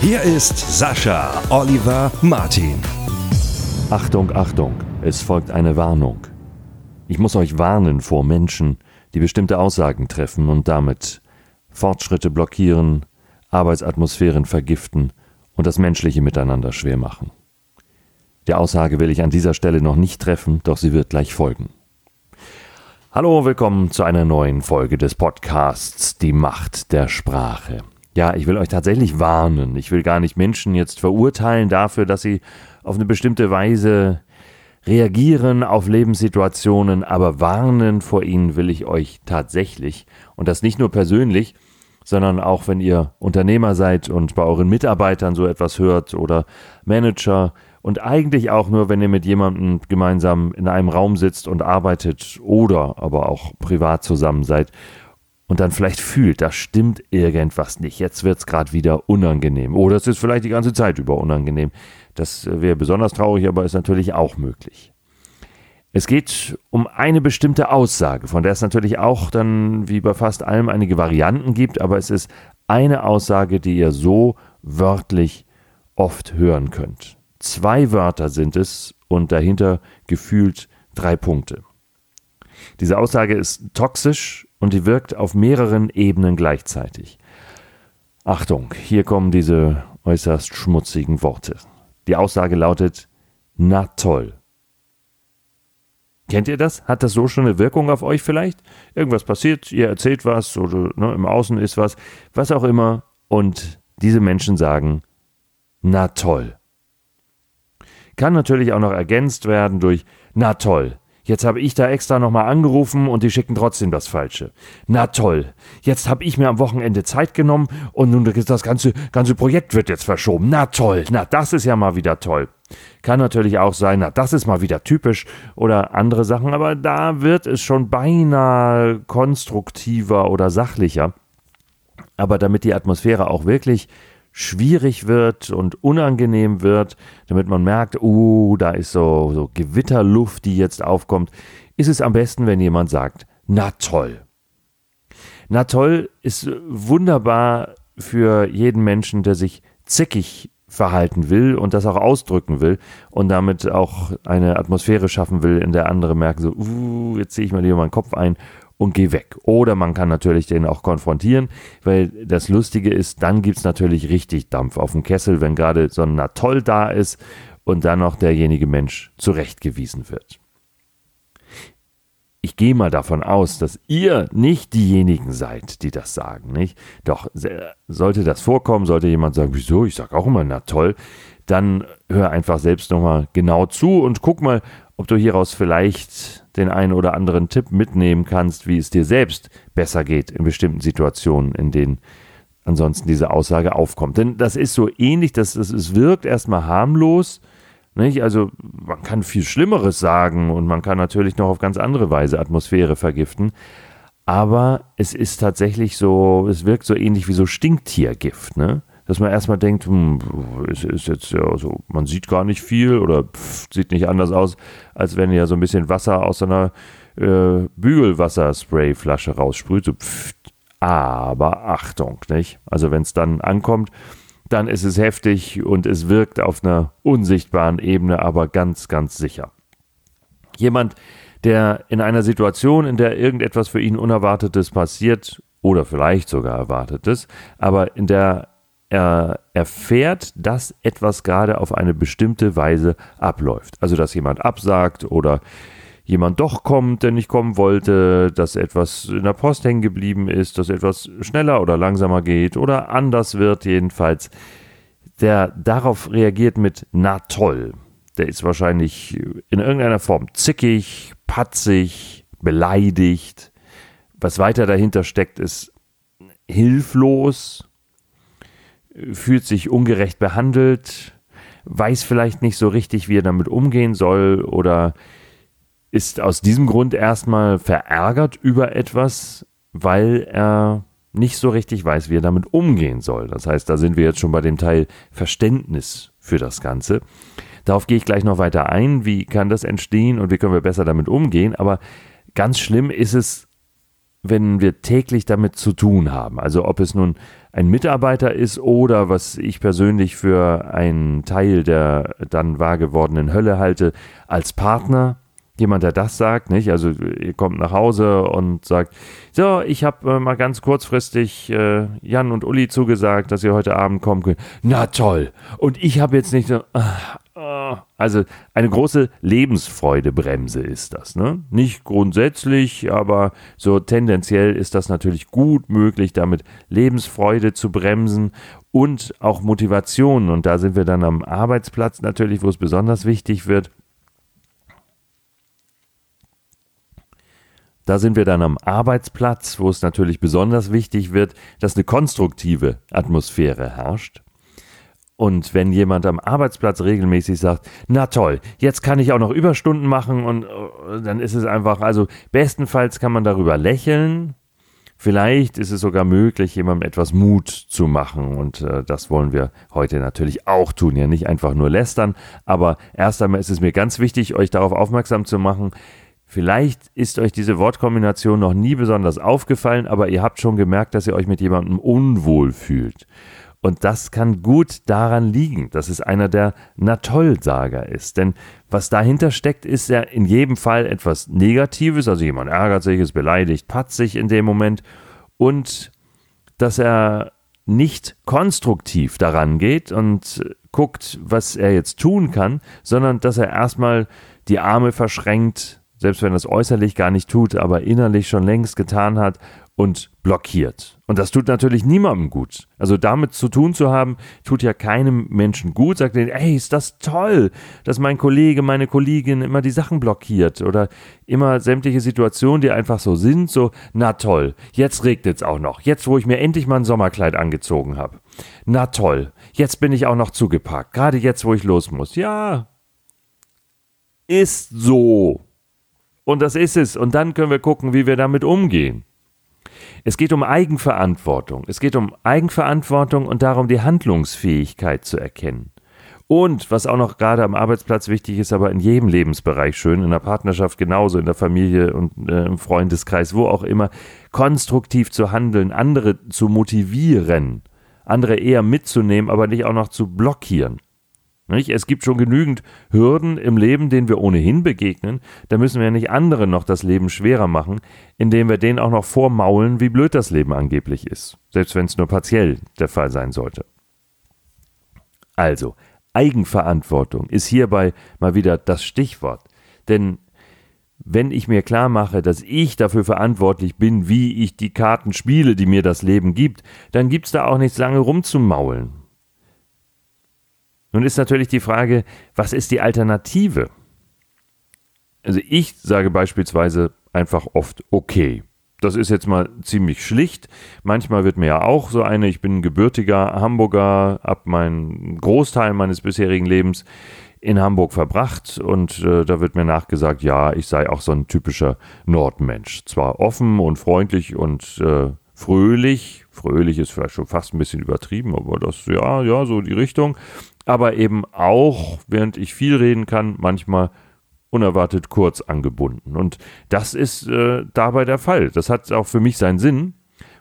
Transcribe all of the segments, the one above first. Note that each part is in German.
Hier ist Sascha Oliver Martin. Achtung, Achtung, es folgt eine Warnung. Ich muss euch warnen vor Menschen, die bestimmte Aussagen treffen und damit Fortschritte blockieren, Arbeitsatmosphären vergiften und das menschliche Miteinander schwer machen. Die Aussage will ich an dieser Stelle noch nicht treffen, doch sie wird gleich folgen. Hallo, willkommen zu einer neuen Folge des Podcasts Die Macht der Sprache. Ja, ich will euch tatsächlich warnen. Ich will gar nicht Menschen jetzt verurteilen dafür, dass sie auf eine bestimmte Weise reagieren auf Lebenssituationen, aber warnen vor ihnen will ich euch tatsächlich. Und das nicht nur persönlich, sondern auch wenn ihr Unternehmer seid und bei euren Mitarbeitern so etwas hört oder Manager und eigentlich auch nur, wenn ihr mit jemandem gemeinsam in einem Raum sitzt und arbeitet oder aber auch privat zusammen seid und dann vielleicht fühlt, da stimmt irgendwas nicht. Jetzt wird es gerade wieder unangenehm. Oder es ist vielleicht die ganze Zeit über unangenehm. Das wäre besonders traurig, aber ist natürlich auch möglich. Es geht um eine bestimmte Aussage, von der es natürlich auch dann wie bei fast allem einige Varianten gibt, aber es ist eine Aussage, die ihr so wörtlich oft hören könnt. Zwei Wörter sind es und dahinter gefühlt drei Punkte. Diese Aussage ist toxisch und die wirkt auf mehreren Ebenen gleichzeitig. Achtung, hier kommen diese äußerst schmutzigen Worte. Die Aussage lautet, na toll. Kennt ihr das? Hat das so schon eine Wirkung auf euch vielleicht? Irgendwas passiert, ihr erzählt was oder ne, im Außen ist was, was auch immer, und diese Menschen sagen, na toll. Kann natürlich auch noch ergänzt werden durch, na toll, Jetzt habe ich da extra nochmal angerufen und die schicken trotzdem das Falsche. Na toll. Jetzt habe ich mir am Wochenende Zeit genommen und nun das ganze, ganze Projekt wird jetzt verschoben. Na toll. Na, das ist ja mal wieder toll. Kann natürlich auch sein, na, das ist mal wieder typisch oder andere Sachen, aber da wird es schon beinahe konstruktiver oder sachlicher. Aber damit die Atmosphäre auch wirklich schwierig wird und unangenehm wird, damit man merkt, uh, da ist so, so Gewitterluft, die jetzt aufkommt, ist es am besten, wenn jemand sagt, na toll. Na toll ist wunderbar für jeden Menschen, der sich zickig verhalten will und das auch ausdrücken will und damit auch eine Atmosphäre schaffen will, in der andere merken so, uh, jetzt ziehe ich mal lieber meinen Kopf ein und geh weg. Oder man kann natürlich den auch konfrontieren, weil das Lustige ist, dann gibt es natürlich richtig Dampf auf dem Kessel, wenn gerade so ein Natoll da ist und dann noch derjenige Mensch zurechtgewiesen wird. Ich gehe mal davon aus, dass ihr nicht diejenigen seid, die das sagen, nicht? Doch sollte das vorkommen, sollte jemand sagen, wieso, ich sage auch immer, na toll, dann hör einfach selbst nochmal genau zu und guck mal, ob du hieraus vielleicht den einen oder anderen Tipp mitnehmen kannst, wie es dir selbst besser geht in bestimmten Situationen, in denen ansonsten diese Aussage aufkommt. Denn das ist so ähnlich, dass es, es wirkt erstmal harmlos. Nicht? Also man kann viel Schlimmeres sagen und man kann natürlich noch auf ganz andere Weise Atmosphäre vergiften. Aber es ist tatsächlich so, es wirkt so ähnlich wie so Stinktiergift. Ne? Dass man erstmal denkt, hm, ist, ist jetzt ja so, man sieht gar nicht viel oder pff, sieht nicht anders aus, als wenn ihr so ein bisschen Wasser aus einer äh, Bügelwassersprayflasche raussprüht. So, pff, aber Achtung, nicht? Also wenn es dann ankommt, dann ist es heftig und es wirkt auf einer unsichtbaren Ebene, aber ganz, ganz sicher. Jemand, der in einer Situation, in der irgendetwas für ihn Unerwartetes passiert oder vielleicht sogar Erwartetes, aber in der er erfährt, dass etwas gerade auf eine bestimmte Weise abläuft. Also, dass jemand absagt oder jemand doch kommt, der nicht kommen wollte, dass etwas in der Post hängen geblieben ist, dass etwas schneller oder langsamer geht oder anders wird, jedenfalls. Der darauf reagiert mit na toll. Der ist wahrscheinlich in irgendeiner Form zickig, patzig, beleidigt. Was weiter dahinter steckt, ist hilflos, fühlt sich ungerecht behandelt, weiß vielleicht nicht so richtig, wie er damit umgehen soll oder ist aus diesem Grund erstmal verärgert über etwas, weil er nicht so richtig weiß, wie er damit umgehen soll. Das heißt, da sind wir jetzt schon bei dem Teil Verständnis für das Ganze. Darauf gehe ich gleich noch weiter ein. Wie kann das entstehen und wie können wir besser damit umgehen? Aber ganz schlimm ist es, wenn wir täglich damit zu tun haben. Also ob es nun ein Mitarbeiter ist oder was ich persönlich für einen Teil der dann wahr gewordenen Hölle halte, als Partner jemand, der das sagt, nicht? Also ihr kommt nach Hause und sagt, so, ich habe äh, mal ganz kurzfristig äh, Jan und Uli zugesagt, dass ihr heute Abend kommen könnt. Na toll. Und ich habe jetzt nicht so, äh, also eine große Lebensfreudebremse ist das, ne? Nicht grundsätzlich, aber so tendenziell ist das natürlich gut möglich, damit Lebensfreude zu bremsen und auch Motivation. Und da sind wir dann am Arbeitsplatz natürlich, wo es besonders wichtig wird Da sind wir dann am Arbeitsplatz, wo es natürlich besonders wichtig wird, dass eine konstruktive Atmosphäre herrscht. Und wenn jemand am Arbeitsplatz regelmäßig sagt, na toll, jetzt kann ich auch noch Überstunden machen und uh, dann ist es einfach, also bestenfalls kann man darüber lächeln. Vielleicht ist es sogar möglich, jemandem etwas Mut zu machen und äh, das wollen wir heute natürlich auch tun. Ja, nicht einfach nur lästern, aber erst einmal ist es mir ganz wichtig, euch darauf aufmerksam zu machen, Vielleicht ist euch diese Wortkombination noch nie besonders aufgefallen, aber ihr habt schon gemerkt, dass ihr euch mit jemandem unwohl fühlt. Und das kann gut daran liegen, dass es einer der Natoll-Sager ist. Denn was dahinter steckt, ist ja in jedem Fall etwas Negatives. Also jemand ärgert sich, ist beleidigt, patzt sich in dem Moment. Und dass er nicht konstruktiv daran geht und guckt, was er jetzt tun kann, sondern dass er erstmal die Arme verschränkt, selbst wenn es äußerlich gar nicht tut, aber innerlich schon längst getan hat und blockiert. Und das tut natürlich niemandem gut. Also damit zu tun zu haben, tut ja keinem Menschen gut. Sagt denen, ey, ist das toll, dass mein Kollege, meine Kollegin immer die Sachen blockiert oder immer sämtliche Situationen, die einfach so sind, so, na toll, jetzt regnet es auch noch. Jetzt, wo ich mir endlich mal ein Sommerkleid angezogen habe. Na toll, jetzt bin ich auch noch zugepackt. Gerade jetzt, wo ich los muss. Ja, ist so. Und das ist es. Und dann können wir gucken, wie wir damit umgehen. Es geht um Eigenverantwortung. Es geht um Eigenverantwortung und darum, die Handlungsfähigkeit zu erkennen. Und was auch noch gerade am Arbeitsplatz wichtig ist, aber in jedem Lebensbereich schön, in der Partnerschaft genauso, in der Familie und äh, im Freundeskreis, wo auch immer, konstruktiv zu handeln, andere zu motivieren, andere eher mitzunehmen, aber nicht auch noch zu blockieren. Nicht? Es gibt schon genügend Hürden im Leben, denen wir ohnehin begegnen. Da müssen wir nicht anderen noch das Leben schwerer machen, indem wir denen auch noch vormaulen, wie blöd das Leben angeblich ist. Selbst wenn es nur partiell der Fall sein sollte. Also, Eigenverantwortung ist hierbei mal wieder das Stichwort. Denn wenn ich mir klar mache, dass ich dafür verantwortlich bin, wie ich die Karten spiele, die mir das Leben gibt, dann gibt es da auch nichts lange rumzumaulen. Nun ist natürlich die Frage, was ist die Alternative? Also ich sage beispielsweise einfach oft okay. Das ist jetzt mal ziemlich schlicht. Manchmal wird mir ja auch so eine, ich bin gebürtiger Hamburger, ab meinen Großteil meines bisherigen Lebens in Hamburg verbracht und äh, da wird mir nachgesagt, ja, ich sei auch so ein typischer Nordmensch. Zwar offen und freundlich und äh, fröhlich, fröhlich ist vielleicht schon fast ein bisschen übertrieben, aber das, ja, ja, so die Richtung aber eben auch, während ich viel reden kann, manchmal unerwartet kurz angebunden. Und das ist äh, dabei der Fall. Das hat auch für mich seinen Sinn,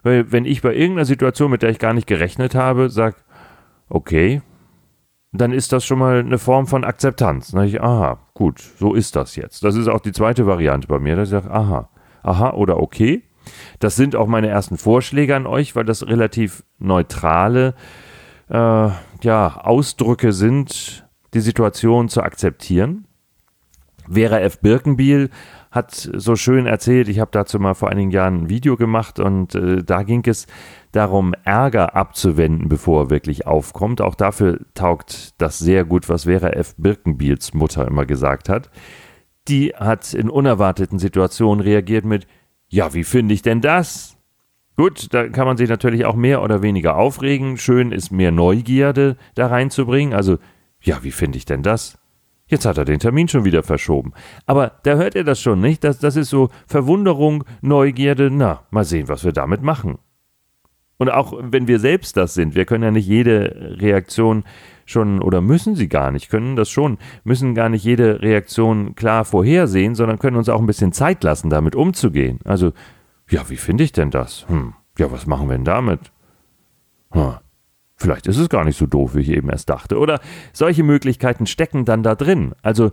weil wenn ich bei irgendeiner Situation, mit der ich gar nicht gerechnet habe, sage, okay, dann ist das schon mal eine Form von Akzeptanz. Dann ich, aha, gut, so ist das jetzt. Das ist auch die zweite Variante bei mir, dass ich sage, aha, aha oder okay. Das sind auch meine ersten Vorschläge an euch, weil das relativ neutrale äh, ja, Ausdrücke sind, die Situation zu akzeptieren. Vera F. Birkenbiel hat so schön erzählt, ich habe dazu mal vor einigen Jahren ein Video gemacht und äh, da ging es darum, Ärger abzuwenden, bevor er wirklich aufkommt. Auch dafür taugt das sehr gut, was Vera F. Birkenbiels Mutter immer gesagt hat. Die hat in unerwarteten Situationen reagiert mit, ja, wie finde ich denn das? Gut, da kann man sich natürlich auch mehr oder weniger aufregen. Schön ist mehr Neugierde da reinzubringen. Also, ja, wie finde ich denn das? Jetzt hat er den Termin schon wieder verschoben. Aber da hört ihr das schon, nicht? Das, das ist so Verwunderung, Neugierde. Na, mal sehen, was wir damit machen. Und auch wenn wir selbst das sind, wir können ja nicht jede Reaktion schon oder müssen sie gar nicht, können das schon, müssen gar nicht jede Reaktion klar vorhersehen, sondern können uns auch ein bisschen Zeit lassen, damit umzugehen. Also, ja, wie finde ich denn das? Hm, ja, was machen wir denn damit? Hm, Vielleicht ist es gar nicht so doof, wie ich eben erst dachte. Oder solche Möglichkeiten stecken dann da drin. Also,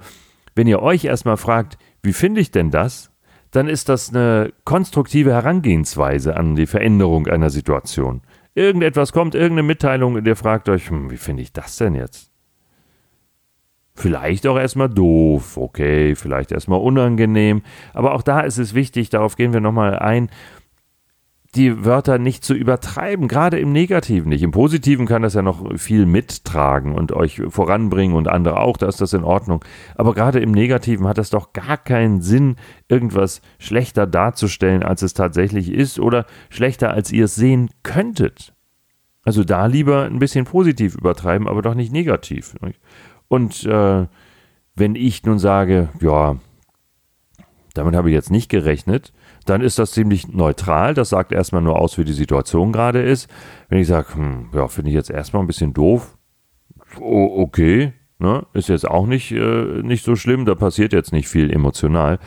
wenn ihr euch erstmal fragt, wie finde ich denn das, dann ist das eine konstruktive Herangehensweise an die Veränderung einer Situation. Irgendetwas kommt, irgendeine Mitteilung und ihr fragt euch, hm, wie finde ich das denn jetzt? Vielleicht auch erstmal doof, okay, vielleicht erstmal unangenehm, aber auch da ist es wichtig, darauf gehen wir nochmal ein, die Wörter nicht zu übertreiben, gerade im Negativen nicht. Im Positiven kann das ja noch viel mittragen und euch voranbringen und andere auch, da ist das in Ordnung. Aber gerade im Negativen hat es doch gar keinen Sinn, irgendwas schlechter darzustellen, als es tatsächlich ist oder schlechter, als ihr es sehen könntet. Also da lieber ein bisschen positiv übertreiben, aber doch nicht negativ. Und äh, wenn ich nun sage, ja, damit habe ich jetzt nicht gerechnet, dann ist das ziemlich neutral. Das sagt erstmal nur aus, wie die Situation gerade ist. Wenn ich sage, hm, ja, finde ich jetzt erstmal ein bisschen doof, oh, okay, ne? ist jetzt auch nicht, äh, nicht so schlimm, da passiert jetzt nicht viel emotional.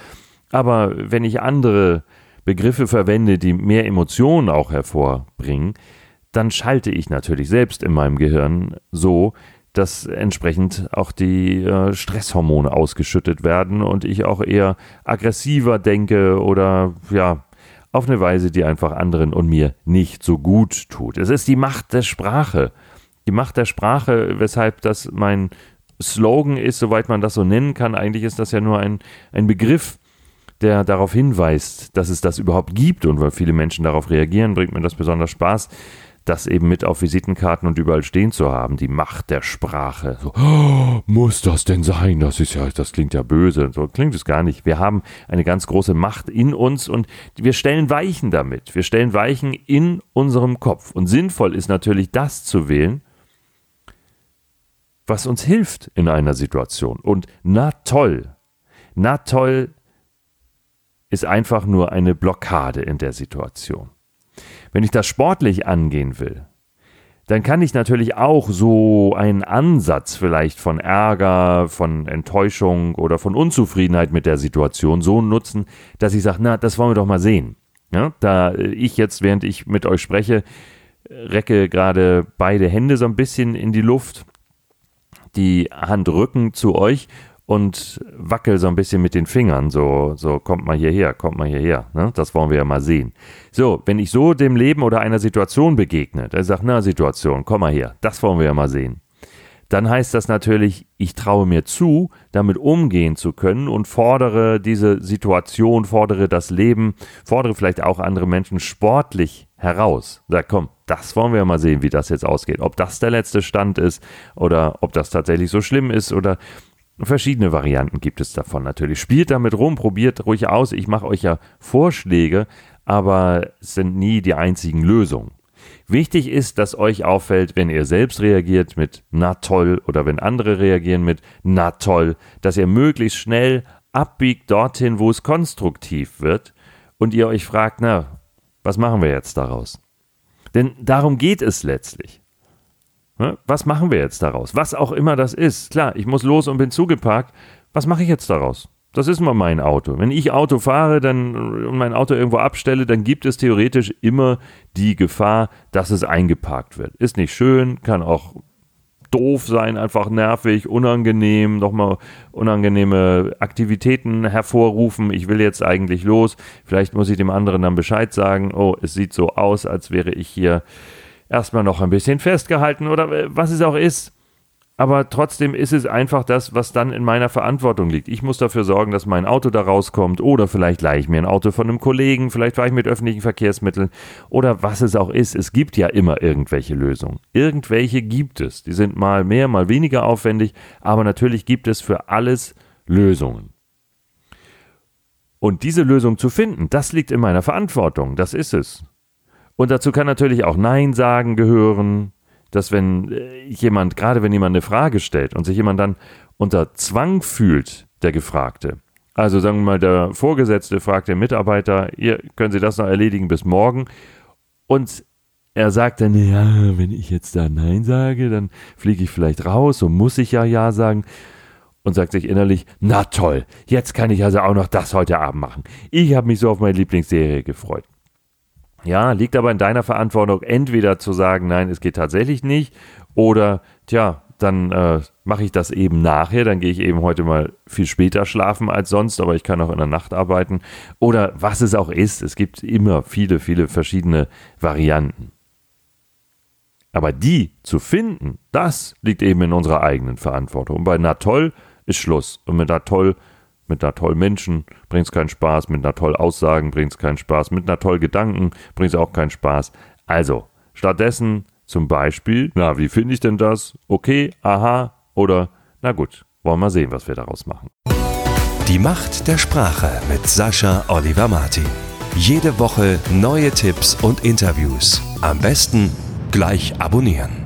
Aber wenn ich andere Begriffe verwende, die mehr Emotionen auch hervorbringen, dann schalte ich natürlich selbst in meinem Gehirn so, dass entsprechend auch die äh, Stresshormone ausgeschüttet werden und ich auch eher aggressiver denke oder ja, auf eine Weise, die einfach anderen und mir nicht so gut tut. Es ist die Macht der Sprache. Die Macht der Sprache, weshalb das mein Slogan ist, soweit man das so nennen kann. Eigentlich ist das ja nur ein, ein Begriff, der darauf hinweist, dass es das überhaupt gibt und weil viele Menschen darauf reagieren, bringt mir das besonders Spaß das eben mit auf Visitenkarten und überall stehen zu haben, die Macht der Sprache. So, oh, muss das denn sein? Das ist ja, das klingt ja böse. So klingt es gar nicht. Wir haben eine ganz große Macht in uns und wir stellen Weichen damit. Wir stellen Weichen in unserem Kopf. Und sinnvoll ist natürlich das zu wählen, was uns hilft in einer Situation. Und na toll, na toll ist einfach nur eine Blockade in der Situation. Wenn ich das sportlich angehen will, dann kann ich natürlich auch so einen Ansatz vielleicht von Ärger, von Enttäuschung oder von Unzufriedenheit mit der Situation so nutzen, dass ich sage, na, das wollen wir doch mal sehen. Ja, da ich jetzt, während ich mit euch spreche, recke gerade beide Hände so ein bisschen in die Luft, die Handrücken zu euch und wackel so ein bisschen mit den Fingern, so, so kommt mal hierher, kommt mal hierher. Ne? Das wollen wir ja mal sehen. So, wenn ich so dem Leben oder einer Situation begegne, der sagt, na Situation, komm mal her, das wollen wir ja mal sehen. Dann heißt das natürlich, ich traue mir zu, damit umgehen zu können und fordere diese Situation, fordere das Leben, fordere vielleicht auch andere Menschen sportlich heraus. Sag, komm, das wollen wir mal sehen, wie das jetzt ausgeht. Ob das der letzte Stand ist oder ob das tatsächlich so schlimm ist oder Verschiedene Varianten gibt es davon natürlich. Spielt damit rum, probiert ruhig aus. Ich mache euch ja Vorschläge, aber es sind nie die einzigen Lösungen. Wichtig ist, dass euch auffällt, wenn ihr selbst reagiert mit na toll oder wenn andere reagieren mit na toll, dass ihr möglichst schnell abbiegt dorthin, wo es konstruktiv wird und ihr euch fragt, na, was machen wir jetzt daraus? Denn darum geht es letztlich. Ne? Was machen wir jetzt daraus? Was auch immer das ist. Klar, ich muss los und bin zugeparkt. Was mache ich jetzt daraus? Das ist mal mein Auto. Wenn ich Auto fahre dann, und mein Auto irgendwo abstelle, dann gibt es theoretisch immer die Gefahr, dass es eingeparkt wird. Ist nicht schön, kann auch doof sein, einfach nervig, unangenehm, nochmal unangenehme Aktivitäten hervorrufen. Ich will jetzt eigentlich los. Vielleicht muss ich dem anderen dann Bescheid sagen. Oh, es sieht so aus, als wäre ich hier erstmal noch ein bisschen festgehalten oder äh, was es auch ist. Aber trotzdem ist es einfach das, was dann in meiner Verantwortung liegt. Ich muss dafür sorgen, dass mein Auto da rauskommt oder vielleicht leihe ich mir ein Auto von einem Kollegen, vielleicht fahre ich mit öffentlichen Verkehrsmitteln oder was es auch ist. Es gibt ja immer irgendwelche Lösungen. Irgendwelche gibt es. Die sind mal mehr, mal weniger aufwendig, aber natürlich gibt es für alles Lösungen. Und diese Lösung zu finden, das liegt in meiner Verantwortung. Das ist es. Und dazu kann natürlich auch Nein sagen gehören, dass wenn äh, jemand, gerade wenn jemand eine Frage stellt und sich jemand dann unter Zwang fühlt, der Gefragte. Also sagen wir mal, der Vorgesetzte fragt den Mitarbeiter, ihr können Sie das noch erledigen bis morgen. Und er sagt dann, ja, wenn ich jetzt da Nein sage, dann fliege ich vielleicht raus, so muss ich ja Ja sagen. Und sagt sich innerlich, na toll, jetzt kann ich also auch noch das heute Abend machen. Ich habe mich so auf meine Lieblingsserie gefreut. Ja, liegt aber in deiner Verantwortung, entweder zu sagen, nein, es geht tatsächlich nicht, oder, tja, dann äh, mache ich das eben nachher, dann gehe ich eben heute mal viel später schlafen als sonst, aber ich kann auch in der Nacht arbeiten. Oder was es auch ist, es gibt immer viele, viele verschiedene Varianten. Aber die zu finden, das liegt eben in unserer eigenen Verantwortung. Und bei Na toll ist Schluss. Und mit Na toll mit einer tollen Menschen bringt es keinen Spaß, mit einer tollen Aussagen bringt es keinen Spaß, mit einer tollen Gedanken bringt es auch keinen Spaß. Also, stattdessen zum Beispiel, na, wie finde ich denn das? Okay, aha, oder na gut, wollen wir mal sehen, was wir daraus machen. Die Macht der Sprache mit Sascha Oliver Martin. Jede Woche neue Tipps und Interviews. Am besten gleich abonnieren.